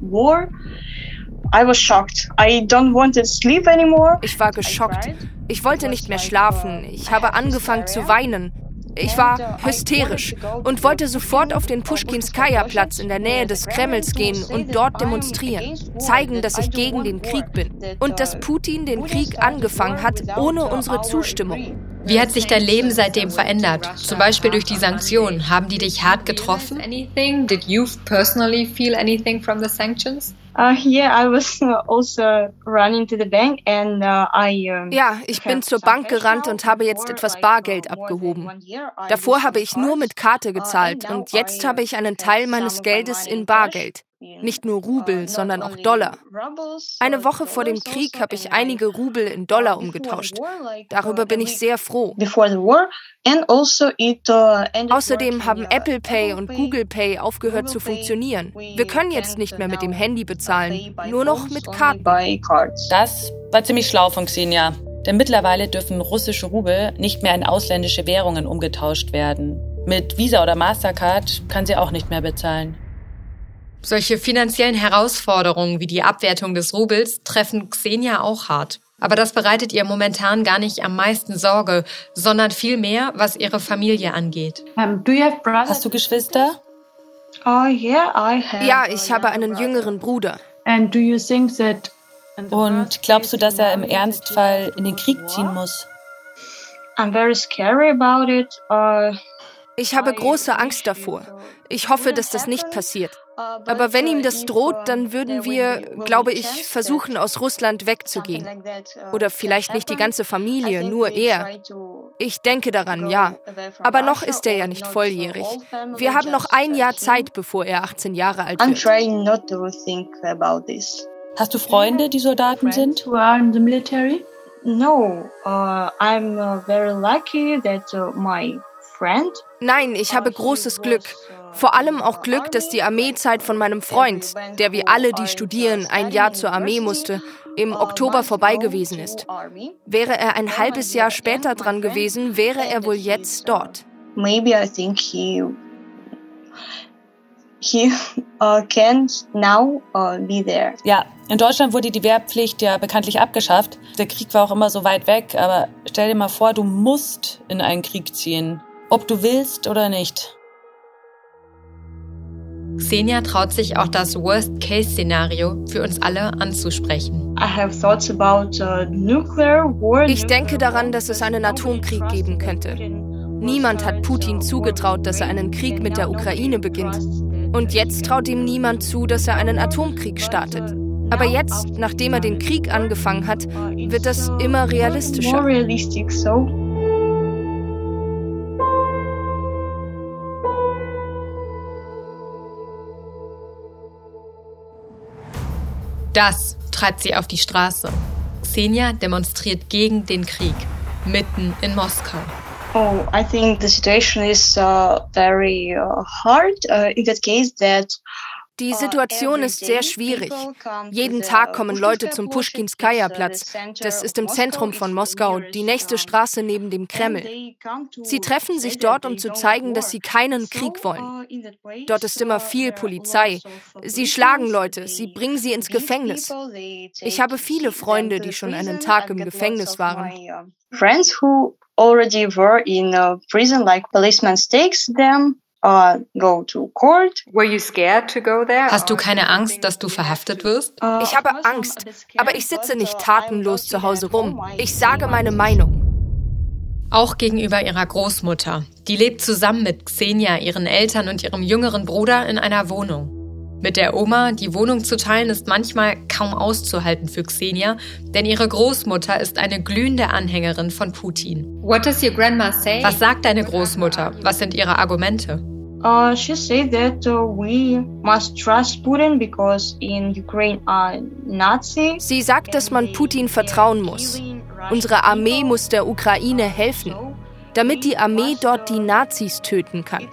Ich war geschockt. Ich wollte nicht mehr schlafen. Ich habe angefangen zu weinen. Ich war hysterisch und wollte sofort auf den Pushkinskaya-Platz in der Nähe des Kremls gehen und dort demonstrieren, zeigen, dass ich gegen den Krieg bin und dass Putin den Krieg angefangen hat ohne unsere Zustimmung. Wie hat sich dein Leben seitdem verändert? Zum Beispiel durch die Sanktionen. Haben die dich hart getroffen? Did you personally feel anything from the sanctions? Uh, also uh, ja, ich bin zur Bank gerannt und habe jetzt etwas Bargeld abgehoben. Davor habe ich nur mit Karte uh, gezahlt und jetzt habe ich einen Teil meines Geldes in Bargeld. Nicht nur Rubel, sondern auch Dollar. Eine Woche vor dem Krieg habe ich einige Rubel in Dollar umgetauscht. Darüber bin ich sehr froh. Also Außerdem haben Apple Pay und Google Pay aufgehört zu funktionieren. Wir können jetzt nicht mehr mit dem Handy bezahlen, nur noch mit Karten. Das war ziemlich schlau von Xenia. Denn mittlerweile dürfen russische Rubel nicht mehr in ausländische Währungen umgetauscht werden. Mit Visa oder Mastercard kann sie auch nicht mehr bezahlen. Solche finanziellen Herausforderungen wie die Abwertung des Rubels treffen Xenia auch hart. Aber das bereitet ihr momentan gar nicht am meisten Sorge, sondern vielmehr, was ihre Familie angeht. Hast du Geschwister? Oh, ja, ich habe einen jüngeren Bruder. Und glaubst du, dass er im Ernstfall in den Krieg ziehen muss? I'm very scary about it. Uh, ich habe große Angst davor. Ich hoffe, dass das nicht passiert. Aber wenn ihm das droht, dann würden wir, glaube ich, versuchen, aus Russland wegzugehen. Oder vielleicht nicht die ganze Familie, nur er. Ich denke daran, ja. Aber noch ist er ja nicht volljährig. Wir haben noch ein Jahr Zeit, bevor er 18 Jahre alt wird. Hast du Freunde, die Soldaten sind? No, uh, I'm uh, very lucky that uh, my Nein, ich habe großes Glück. Vor allem auch Glück, dass die Armeezeit von meinem Freund, der wie alle, die studieren, ein Jahr zur Armee musste, im Oktober vorbei gewesen ist. Wäre er ein halbes Jahr später dran gewesen, wäre er wohl jetzt dort. Maybe I think he he uh, can now uh, be there. Ja, in Deutschland wurde die Wehrpflicht ja bekanntlich abgeschafft. Der Krieg war auch immer so weit weg, aber stell dir mal vor, du musst in einen Krieg ziehen ob du willst oder nicht. Xenia traut sich auch das Worst-Case-Szenario für uns alle anzusprechen. Uh, ich denke daran, dass es einen Atomkrieg geben könnte. Niemand hat Putin zugetraut, dass er einen Krieg mit der Ukraine beginnt. Und jetzt traut ihm niemand zu, dass er einen Atomkrieg startet. Aber jetzt, nachdem er den Krieg angefangen hat, wird das immer realistischer. Das treibt sie auf die Straße. Xenia demonstriert gegen den Krieg, mitten in Moskau. Oh, I think the situation is uh, very uh, hard uh, in that case that die Situation ist sehr schwierig. Jeden Tag kommen Leute zum Pushkinskaya-Platz. Das ist im Zentrum von Moskau, die nächste Straße neben dem Kreml. Sie treffen sich dort, um zu zeigen, dass sie keinen Krieg wollen. Dort ist immer viel Polizei. Sie schlagen Leute, sie bringen sie ins Gefängnis. Ich habe viele Freunde, die schon einen Tag im Gefängnis waren. Friends who already were in a prison, like policeman takes them Uh, go to court. Were you scared to go there? Hast du keine Angst, dass du verhaftet wirst? Uh, ich habe Angst, aber ich sitze nicht tatenlos zu Hause rum. Ich sage meine Meinung. Auch gegenüber ihrer Großmutter. Die lebt zusammen mit Xenia, ihren Eltern und ihrem jüngeren Bruder in einer Wohnung. Mit der Oma die Wohnung zu teilen ist manchmal kaum auszuhalten für Xenia, denn ihre Großmutter ist eine glühende Anhängerin von Putin. What does your grandma say? Was sagt deine Großmutter? Was sind ihre Argumente? Uh, she said that uh, we must trust Putin because in Ukraine are Nazi. Sie sagt, dass man Putin vertrauen muss. Unsere Armee muss der Ukraine helfen, damit die Armee dort die Nazis töten kann.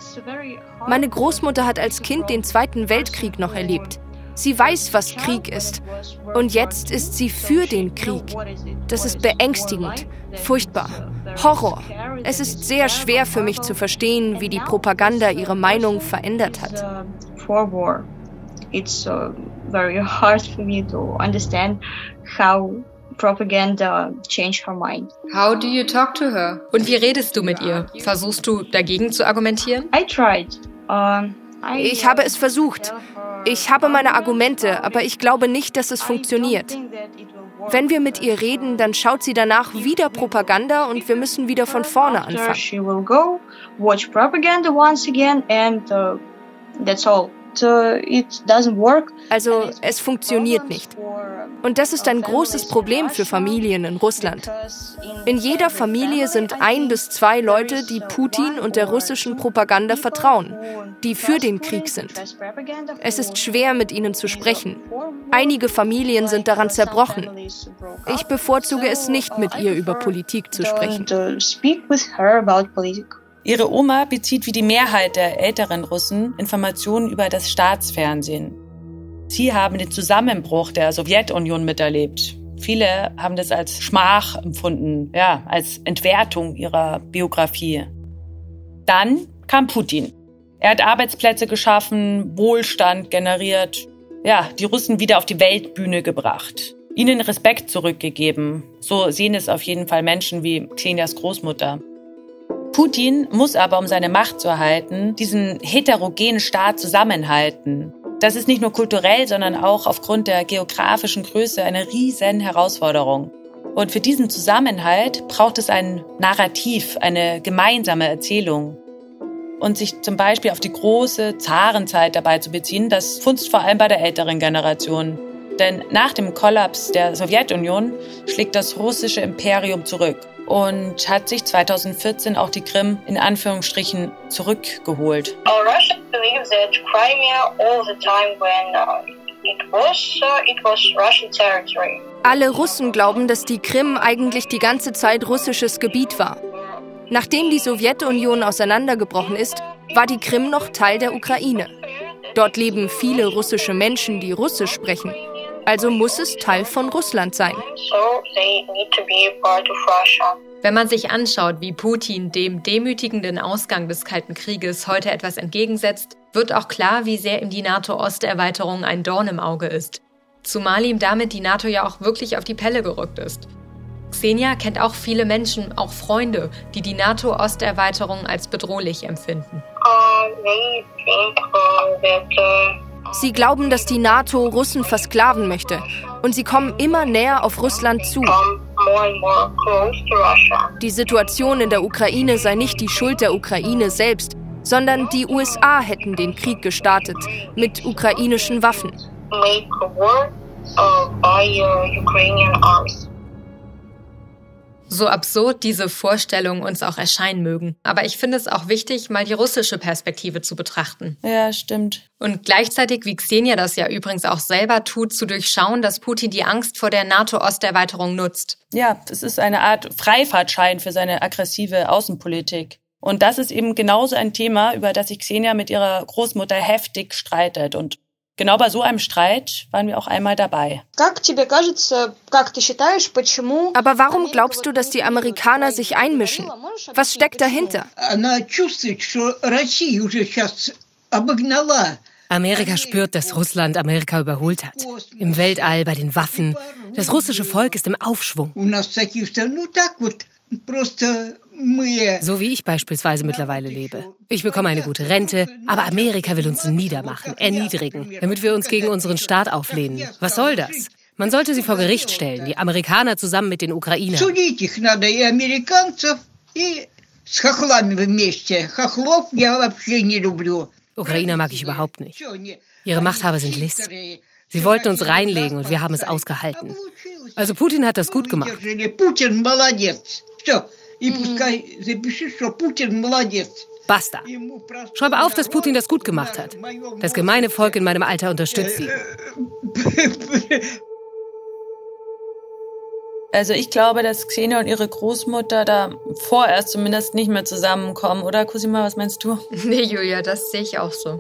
Meine Großmutter hat als Kind den Zweiten Weltkrieg noch erlebt. Sie weiß, was Krieg ist. Und jetzt ist sie für den Krieg. Das ist beängstigend, furchtbar, Horror. Es ist sehr schwer für mich zu verstehen, wie die Propaganda ihre Meinung verändert hat. It's uh, very hard for me to understand how propaganda changed her mind. How do you talk to her? Und wie redest du mit ihr? Versuchst du dagegen zu argumentieren? I tried. Ich habe es versucht. Ich habe meine Argumente, aber ich glaube nicht, dass es funktioniert. Wenn wir mit ihr reden, dann schaut sie danach wieder Propaganda und wir müssen wieder von vorne anfangen. Also es funktioniert nicht. Und das ist ein großes Problem für Familien in Russland. In jeder Familie sind ein bis zwei Leute, die Putin und der russischen Propaganda vertrauen, die für den Krieg sind. Es ist schwer, mit ihnen zu sprechen. Einige Familien sind daran zerbrochen. Ich bevorzuge es nicht, mit ihr über Politik zu sprechen. Ihre Oma bezieht wie die Mehrheit der älteren Russen Informationen über das Staatsfernsehen. Sie haben den Zusammenbruch der Sowjetunion miterlebt. Viele haben das als Schmach empfunden, ja, als Entwertung ihrer Biografie. Dann kam Putin. Er hat Arbeitsplätze geschaffen, Wohlstand generiert, ja, die Russen wieder auf die Weltbühne gebracht, ihnen Respekt zurückgegeben. So sehen es auf jeden Fall Menschen wie Xenias Großmutter. Putin muss aber, um seine Macht zu erhalten, diesen heterogenen Staat zusammenhalten. Das ist nicht nur kulturell, sondern auch aufgrund der geografischen Größe eine riesen Herausforderung. Und für diesen Zusammenhalt braucht es ein Narrativ, eine gemeinsame Erzählung. Und sich zum Beispiel auf die große Zarenzeit dabei zu beziehen, das funzt vor allem bei der älteren Generation. Denn nach dem Kollaps der Sowjetunion schlägt das russische Imperium zurück und hat sich 2014 auch die Krim in Anführungsstrichen zurückgeholt. Uh, uh, Alle Russen glauben, dass die Krim eigentlich die ganze Zeit russisches Gebiet war. Nachdem die Sowjetunion auseinandergebrochen ist, war die Krim noch Teil der Ukraine. Dort leben viele russische Menschen, die Russisch sprechen. Also muss es Teil von Russland sein. Wenn man sich anschaut, wie Putin dem demütigenden Ausgang des Kalten Krieges heute etwas entgegensetzt, wird auch klar, wie sehr ihm die NATO-Osterweiterung ein Dorn im Auge ist. Zumal ihm damit die NATO ja auch wirklich auf die Pelle gerückt ist. Xenia kennt auch viele Menschen, auch Freunde, die die NATO-Osterweiterung als bedrohlich empfinden. Uh, they think, uh, that, uh Sie glauben, dass die NATO Russen versklaven möchte. Und sie kommen immer näher auf Russland zu. Die Situation in der Ukraine sei nicht die Schuld der Ukraine selbst, sondern die USA hätten den Krieg gestartet mit ukrainischen Waffen. uh, by uh, Ukrainian arms. So absurd diese Vorstellungen uns auch erscheinen mögen. Aber ich finde es auch wichtig, mal die russische Perspektive zu betrachten. Ja, stimmt. Und gleichzeitig, wie Xenia das ja übrigens auch selber tut, zu durchschauen, dass Putin die Angst vor der NATO-Osterweiterung nutzt. Ja, es ist eine Art Freifahrtschein für seine aggressive Außenpolitik. Und das ist eben genauso ein Thema, über das sich Xenia mit ihrer Großmutter heftig streitet. Und genau bei so einem Streit waren wir auch einmal dabei. Aber warum glaubst du, dass die Amerikaner sich einmischen? Was steckt dahinter? Amerika spürt, dass Russland Amerika überholt hat. Im Weltall, bei den Waffen. Das russische Volk ist im Aufschwung. So wie ich beispielsweise mittlerweile lebe. Ich bekomme eine gute Rente, aber Amerika will uns niedermachen, erniedrigen, damit wir uns gegen unseren Staat auflehnen. Was soll das? Man sollte sie vor Gericht stellen, die Amerikaner zusammen mit den Ukrainern. Ukrainer mag ich überhaupt nicht. Ihre Machthaber sind List. Sie wollten uns reinlegen und wir haben es ausgehalten. Also Putin hat das gut gemacht. Basta. Schreibe auf, dass Putin das gut gemacht hat. Das gemeine Volk in meinem Alter unterstützt ihn. Also ich glaube, dass Xenia und ihre Großmutter da vorerst zumindest nicht mehr zusammenkommen, oder Cosima, was meinst du? Nee, Julia, das sehe ich auch so.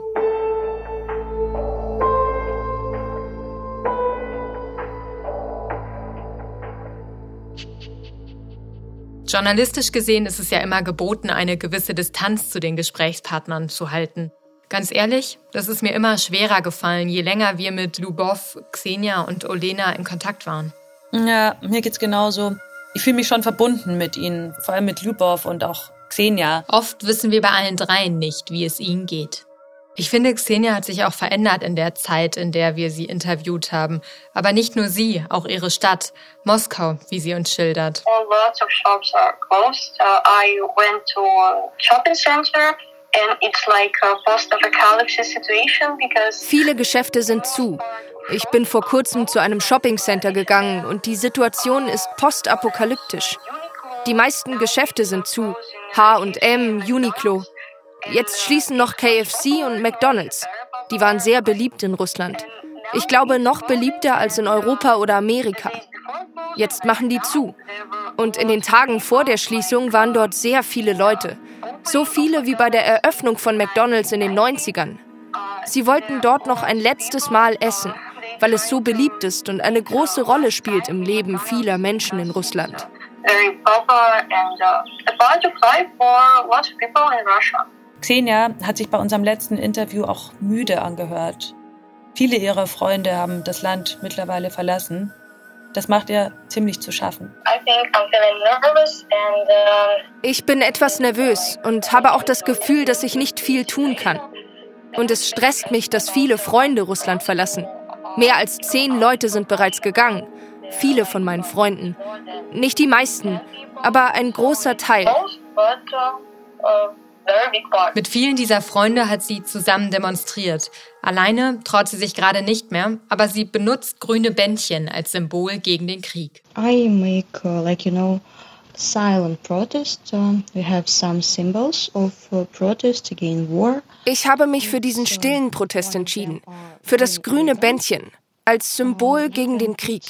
Journalistisch gesehen ist es ja immer geboten, eine gewisse Distanz zu den Gesprächspartnern zu halten. Ganz ehrlich, das ist mir immer schwerer gefallen, je länger wir mit Lubov, Xenia und Olena in Kontakt waren. Ja, mir geht's genauso. Ich fühle mich schon verbunden mit ihnen, vor allem mit Lubov und auch Xenia. Oft wissen wir bei allen dreien nicht, wie es ihnen geht. Ich finde, Xenia hat sich auch verändert in der Zeit, in der wir sie interviewt haben. Aber nicht nur sie, auch ihre Stadt, Moskau, wie sie uns schildert. Lots of shops are closed. Uh, I went to a shopping center Viele Geschäfte sind zu. Ich bin vor kurzem zu einem Shoppingcenter gegangen und die Situation ist postapokalyptisch. Die meisten Geschäfte sind zu. H&M, Uniqlo. Jetzt schließen noch KFC und McDonald's. Die waren sehr beliebt in Russland. Ich glaube, noch beliebter als in Europa oder Amerika. Jetzt machen die zu. Und in den Tagen vor der Schließung waren dort sehr viele Leute. So viele wie bei der Eröffnung von McDonald's in den 90ern. Sie wollten dort noch ein letztes Mal essen, weil es so beliebt ist und eine große Rolle spielt im Leben vieler Menschen in Russland. Very popular and uh, a bunch of life for lots of people in Russia. Xenia hat sich bei unserem letzten Interview auch müde angehört. Viele ihrer Freunde haben das Land mittlerweile verlassen. Das macht ihr ziemlich zu schaffen. Ich bin etwas nervös und habe auch das Gefühl, dass ich nicht viel tun kann. Und es stresst mich, dass viele Freunde Russland verlassen. Mehr als zehn Leute sind bereits gegangen. Viele von meinen Freunden. Nicht die meisten, aber ein großer Teil. Mit vielen dieser Freunde hat sie zusammen demonstriert. Alleine traut sie sich gerade nicht mehr, aber sie benutzt grüne Bändchen als Symbol gegen den Krieg. I make, uh, like you know, silent protest. Uh, we have some symbols of uh, protest against war. Ich habe mich für diesen stillen Protest entschieden, für das grüne Bändchen als Symbol gegen den Krieg.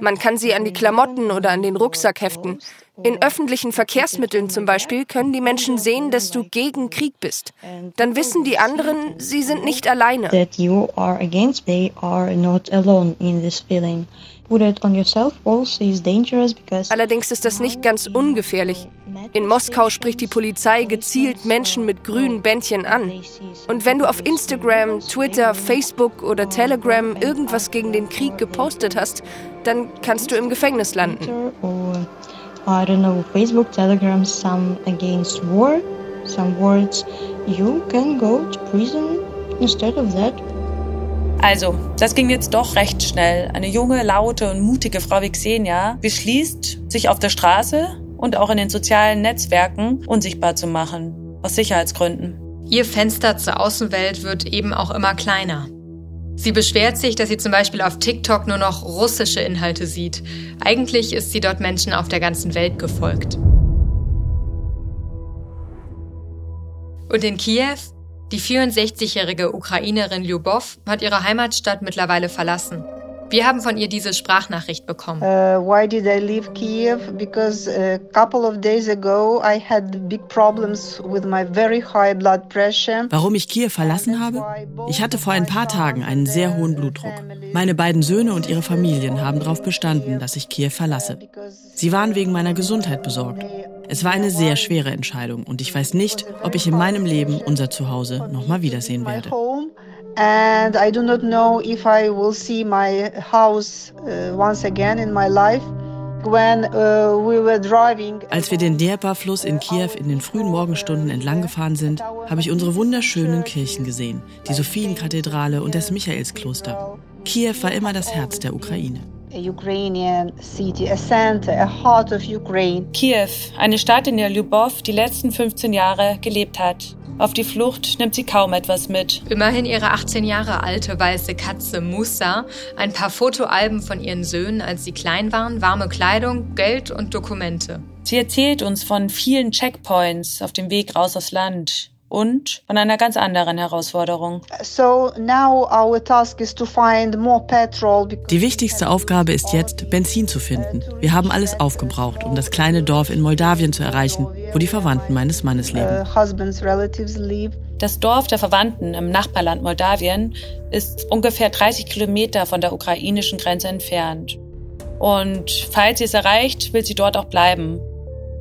Man kann sie an die Klamotten oder an den Rucksack heften. In öffentlichen Verkehrsmitteln zum Beispiel können die Menschen sehen, dass du gegen Krieg bist. Dann wissen die anderen, sie sind nicht alleine. Allerdings ist das nicht ganz ungefährlich. In Moskau spricht die Polizei gezielt Menschen mit grünen Bändchen an. Und wenn du auf Instagram, Twitter, Facebook oder Telegram irgendwas gegen den Krieg gepostet hast, dann kannst du im Gefängnis landen. I don't know, Facebook, Telegram, some against war, some words, you can go to prison instead of that. Also, das ging jetzt doch recht schnell. Eine junge, laute und mutige Frau wie Xenia beschließt, sich auf der Straße und auch in den sozialen Netzwerken unsichtbar zu machen. Aus Sicherheitsgründen. Ihr Fenster zur Außenwelt wird eben auch immer kleiner. Sie beschwert sich, dass sie zum Beispiel auf TikTok nur noch russische Inhalte sieht. Eigentlich ist sie dort Menschen auf der ganzen Welt gefolgt. Und in Kiew? Die 64-jährige Ukrainerin Lyubov hat ihre Heimatstadt mittlerweile verlassen. Wir haben von ihr diese Sprachnachricht bekommen. Uh, why did I leave Kiev? Because a couple of days ago I had big problems with my very high blood pressure. Warum ich Kiew verlassen habe? Ich hatte vor ein paar Tagen einen sehr hohen Blutdruck. Meine beiden Söhne und ihre Familien haben darauf bestanden, dass ich Kiew verlasse. Sie waren wegen meiner Gesundheit besorgt. Es war eine sehr schwere Entscheidung und ich weiß nicht, ob ich in meinem Leben unser Zuhause nochmal wiedersehen werde and I do not know if I will see my house uh, once again in my life. When, uh, we were driving Als wir den Dnieper-Fluss in Kiew in den frühen Morgenstunden entlang gefahren sind, habe ich unsere wunderschönen Kirchen gesehen, die Sophienkathedrale und das Michaelskloster. Kiew war immer das Herz der Ukraine. Kiew, eine Stadt, in der Lyubov die letzten 15 Jahre gelebt hat. Auf die Flucht nimmt sie kaum etwas mit. Immerhin ihre 18 Jahre alte weiße Katze Musa, ein paar Fotoalben von ihren Söhnen, als sie klein waren, warme Kleidung, Geld und Dokumente. Sie erzählt uns von vielen Checkpoints auf dem Weg raus aus Land und von einer ganz anderen Herausforderung. Die wichtigste Aufgabe ist jetzt, Benzin zu finden. Wir haben alles aufgebraucht, um das kleine Dorf in Moldawien zu erreichen, wo die Verwandten meines Mannes leben. Uh, das Dorf der Verwandten im Nachbarland Moldawien ist ungefähr 30 Kilometer von der ukrainischen Grenze entfernt. Und falls sie es erreicht, will sie dort auch bleiben.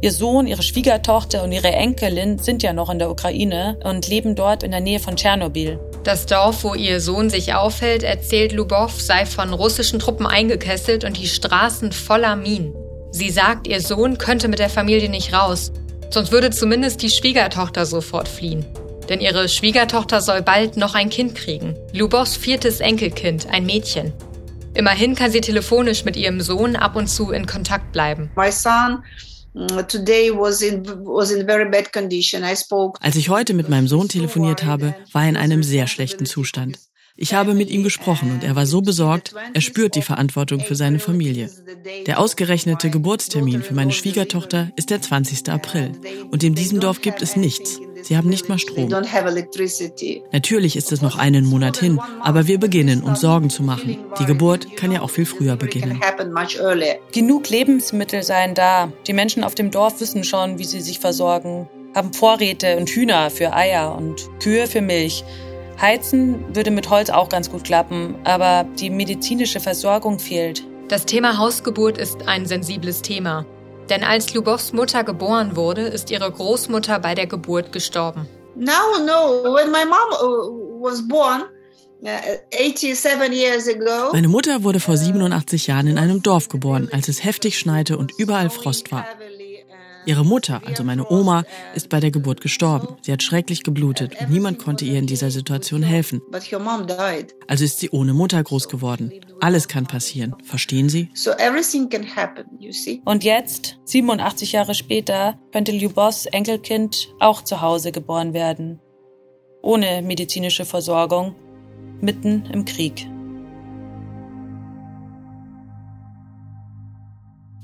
Ihr Sohn, ihre Schwiegertochter und ihre Enkelin sind ja noch in der Ukraine und leben dort in der Nähe von Tschernobyl. Das Dorf, wo ihr Sohn sich aufhält, erzählt Lubov, sei von russischen Truppen eingekesselt und die Straßen voller Minen. Sie sagt, ihr Sohn könnte mit der Familie nicht raus, sonst würde zumindest die Schwiegertochter sofort fliehen. Denn ihre Schwiegertochter soll bald noch ein Kind kriegen. Lubovs viertes Enkelkind, ein Mädchen. Immerhin kann sie telefonisch mit ihrem Sohn ab und zu in Kontakt bleiben. My son als ich heute mit meinem Sohn telefoniert habe, war er in einem sehr schlechten Zustand. Ich habe mit ihm gesprochen und er war so besorgt, er spürt die Verantwortung für seine Familie. Der ausgerechnete Geburtstermin für meine Schwiegertochter ist der 20. April und in diesem Dorf gibt es nichts. Sie haben nicht mal Strom. Natürlich ist es noch einen Monat hin, aber wir beginnen, uns Sorgen zu machen. Die Geburt kann ja auch viel früher beginnen. Genug Lebensmittel seien da. Die Menschen auf dem Dorf wissen schon, wie sie sich versorgen, haben Vorräte und Hühner für Eier und Kühe für Milch. Heizen würde mit Holz auch ganz gut klappen, aber die medizinische Versorgung fehlt. Das Thema Hausgeburt ist ein sensibles Thema. Denn als Lubovs Mutter geboren wurde, ist ihre Großmutter bei der Geburt gestorben. No, no, when my mom uh, was born, 87 uh, years ago. Meine Mutter wurde vor 87 Jahren in einem Dorf geboren, als es heftig schneite und überall Frost war. Ihre Mutter, also meine Oma, ist bei der Geburt gestorben. Sie hat schrecklich geblutet und niemand konnte ihr in dieser Situation helfen. Also ist sie ohne Mutter groß geworden. Alles kann passieren. Verstehen Sie? Und jetzt, 87 Jahre später, könnte Lyubos Enkelkind auch zu Hause geboren werden. Ohne medizinische Versorgung, mitten im Krieg.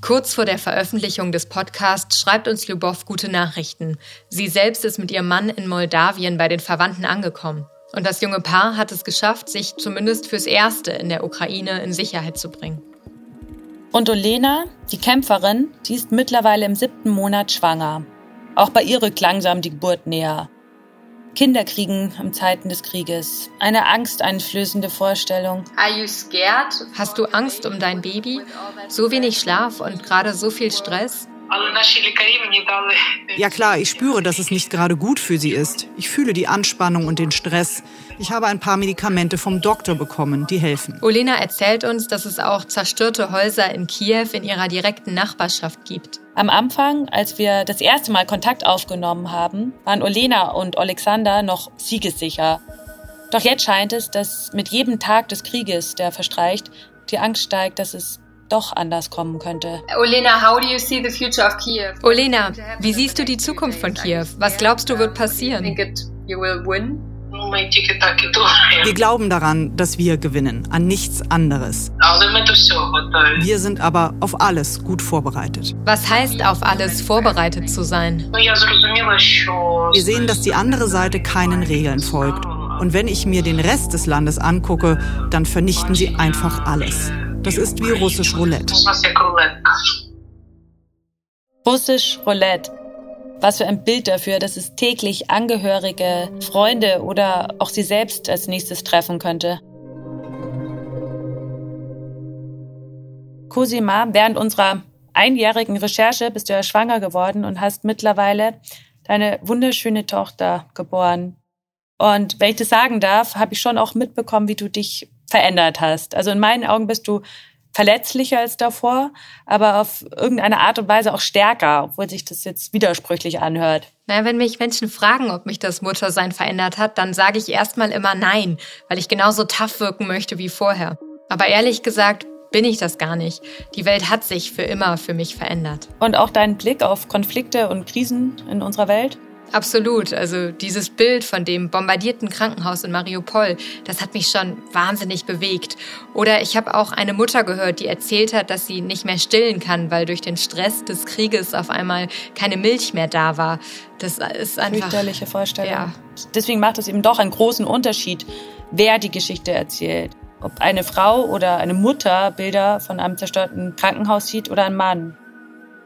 Kurz vor der Veröffentlichung des Podcasts schreibt uns Lyubov gute Nachrichten. Sie selbst ist mit ihrem Mann in Moldawien bei den Verwandten angekommen. Und das junge Paar hat es geschafft, sich zumindest fürs Erste in der Ukraine in Sicherheit zu bringen. Und Olena, die Kämpferin, die ist mittlerweile im siebten Monat schwanger. Auch bei ihr rückt langsam die Geburt näher. Kinder kriegen in Zeiten des Krieges. Eine angsteinflößende Vorstellung. Are you scared? Hast du Angst um dein Baby? So wenig Schlaf und gerade so viel Stress? Ja klar, ich spüre, dass es nicht gerade gut für sie ist. Ich fühle die Anspannung und den Stress. Ich habe ein paar Medikamente vom Doktor bekommen, die helfen. Olena erzählt uns, dass es auch zerstörte Häuser in Kiew in ihrer direkten Nachbarschaft gibt. Am Anfang, als wir das erste Mal Kontakt aufgenommen haben, waren Olena und Alexander noch siegessicher. Doch jetzt scheint es, dass mit jedem Tag des Krieges, der verstreicht, die Angst steigt, dass es doch anders kommen könnte. Olena, how do you see the future of Kiev? Olena, wie siehst du die Zukunft von Kiew? Was glaubst du wird passieren? You will win? Wir glauben daran, dass wir gewinnen, an nichts anderes. Wir sind aber auf alles gut vorbereitet. Was heißt auf alles vorbereitet zu sein? Wir sehen, dass die andere Seite keinen Regeln folgt. Und wenn ich mir den Rest des Landes angucke, dann vernichten sie einfach alles. Das ist wie russisch Roulette. Russisch Roulette. Was für ein Bild dafür, dass es täglich Angehörige, Freunde oder auch sie selbst als nächstes treffen könnte. Cosima, während unserer einjährigen Recherche bist du ja schwanger geworden und hast mittlerweile deine wunderschöne Tochter geboren. Und wenn ich das sagen darf, habe ich schon auch mitbekommen, wie du dich verändert hast. Also in meinen Augen bist du verletzlicher als davor, aber auf irgendeine Art und Weise auch stärker, obwohl sich das jetzt widersprüchlich anhört. Na, wenn mich Menschen fragen, ob mich das Muttersein verändert hat, dann sage ich erstmal immer nein, weil ich genauso tough wirken möchte wie vorher. Aber ehrlich gesagt bin ich das gar nicht. Die Welt hat sich für immer für mich verändert. Und auch dein Blick auf Konflikte und Krisen in unserer Welt? Absolut. Also dieses Bild von dem bombardierten Krankenhaus in Mariupol, das hat mich schon wahnsinnig bewegt. Oder ich habe auch eine Mutter gehört, die erzählt hat, dass sie nicht mehr stillen kann, weil durch den Stress des Krieges auf einmal keine Milch mehr da war. Das ist einfach... Fürchterliche Vorstellung. Ja. Deswegen macht es eben doch einen großen Unterschied, wer die Geschichte erzählt. Ob eine Frau oder eine Mutter Bilder von einem zerstörten Krankenhaus sieht oder ein Mann.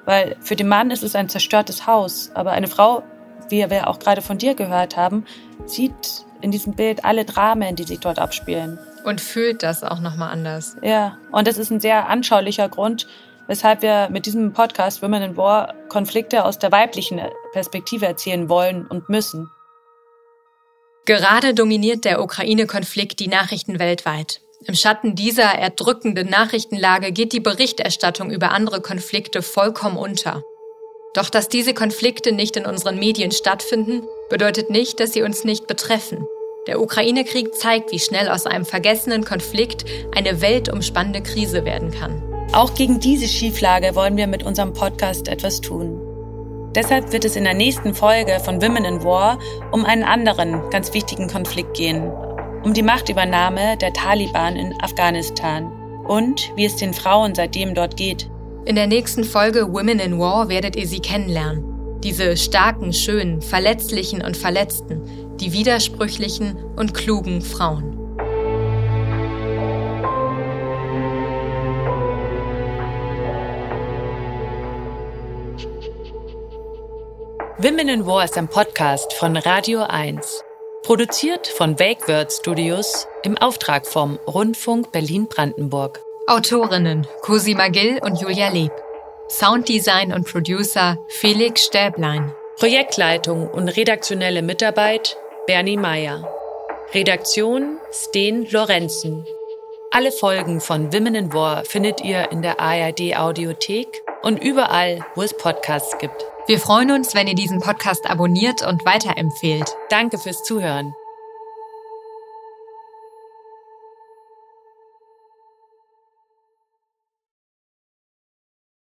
Weil für den Mann ist es ein zerstörtes Haus, aber eine Frau wie wir auch gerade von dir gehört haben, sieht in diesem Bild alle Dramen, die sich dort abspielen. Und fühlt das auch nochmal anders. Ja, und das ist ein sehr anschaulicher Grund, weshalb wir mit diesem Podcast Women in War Konflikte aus der weiblichen Perspektive erzählen wollen und müssen. Gerade dominiert der Ukraine-Konflikt die Nachrichten weltweit. Im Schatten dieser erdrückenden Nachrichtenlage geht die Berichterstattung über andere Konflikte vollkommen unter. Doch dass diese Konflikte nicht in unseren Medien stattfinden, bedeutet nicht, dass sie uns nicht betreffen. Der Ukraine-Krieg zeigt, wie schnell aus einem vergessenen Konflikt eine weltumspannende Krise werden kann. Auch gegen diese Schieflage wollen wir mit unserem Podcast etwas tun. Deshalb wird es in der nächsten Folge von Women in War um einen anderen, ganz wichtigen Konflikt gehen. Um die Machtübernahme der Taliban in Afghanistan und wie es den Frauen seitdem dort geht. In der nächsten Folge Women in War werdet ihr sie kennenlernen. Diese starken, schönen, verletzlichen und verletzten, die widersprüchlichen und klugen Frauen. Women in War ist ein Podcast von Radio 1. Produziert von Wake Word Studios im Auftrag vom Rundfunk Berlin-Brandenburg. Autorinnen Cosima Gill und Julia Leb. Sounddesign und Producer Felix Stäblein. Projektleitung und redaktionelle Mitarbeit Bernie Meyer. Redaktion Sten Lorenzen. Alle Folgen von Women in War findet ihr in der ARD Audiothek und überall, wo es Podcasts gibt. Wir freuen uns, wenn ihr diesen Podcast abonniert und weiterempfehlt. Danke fürs Zuhören.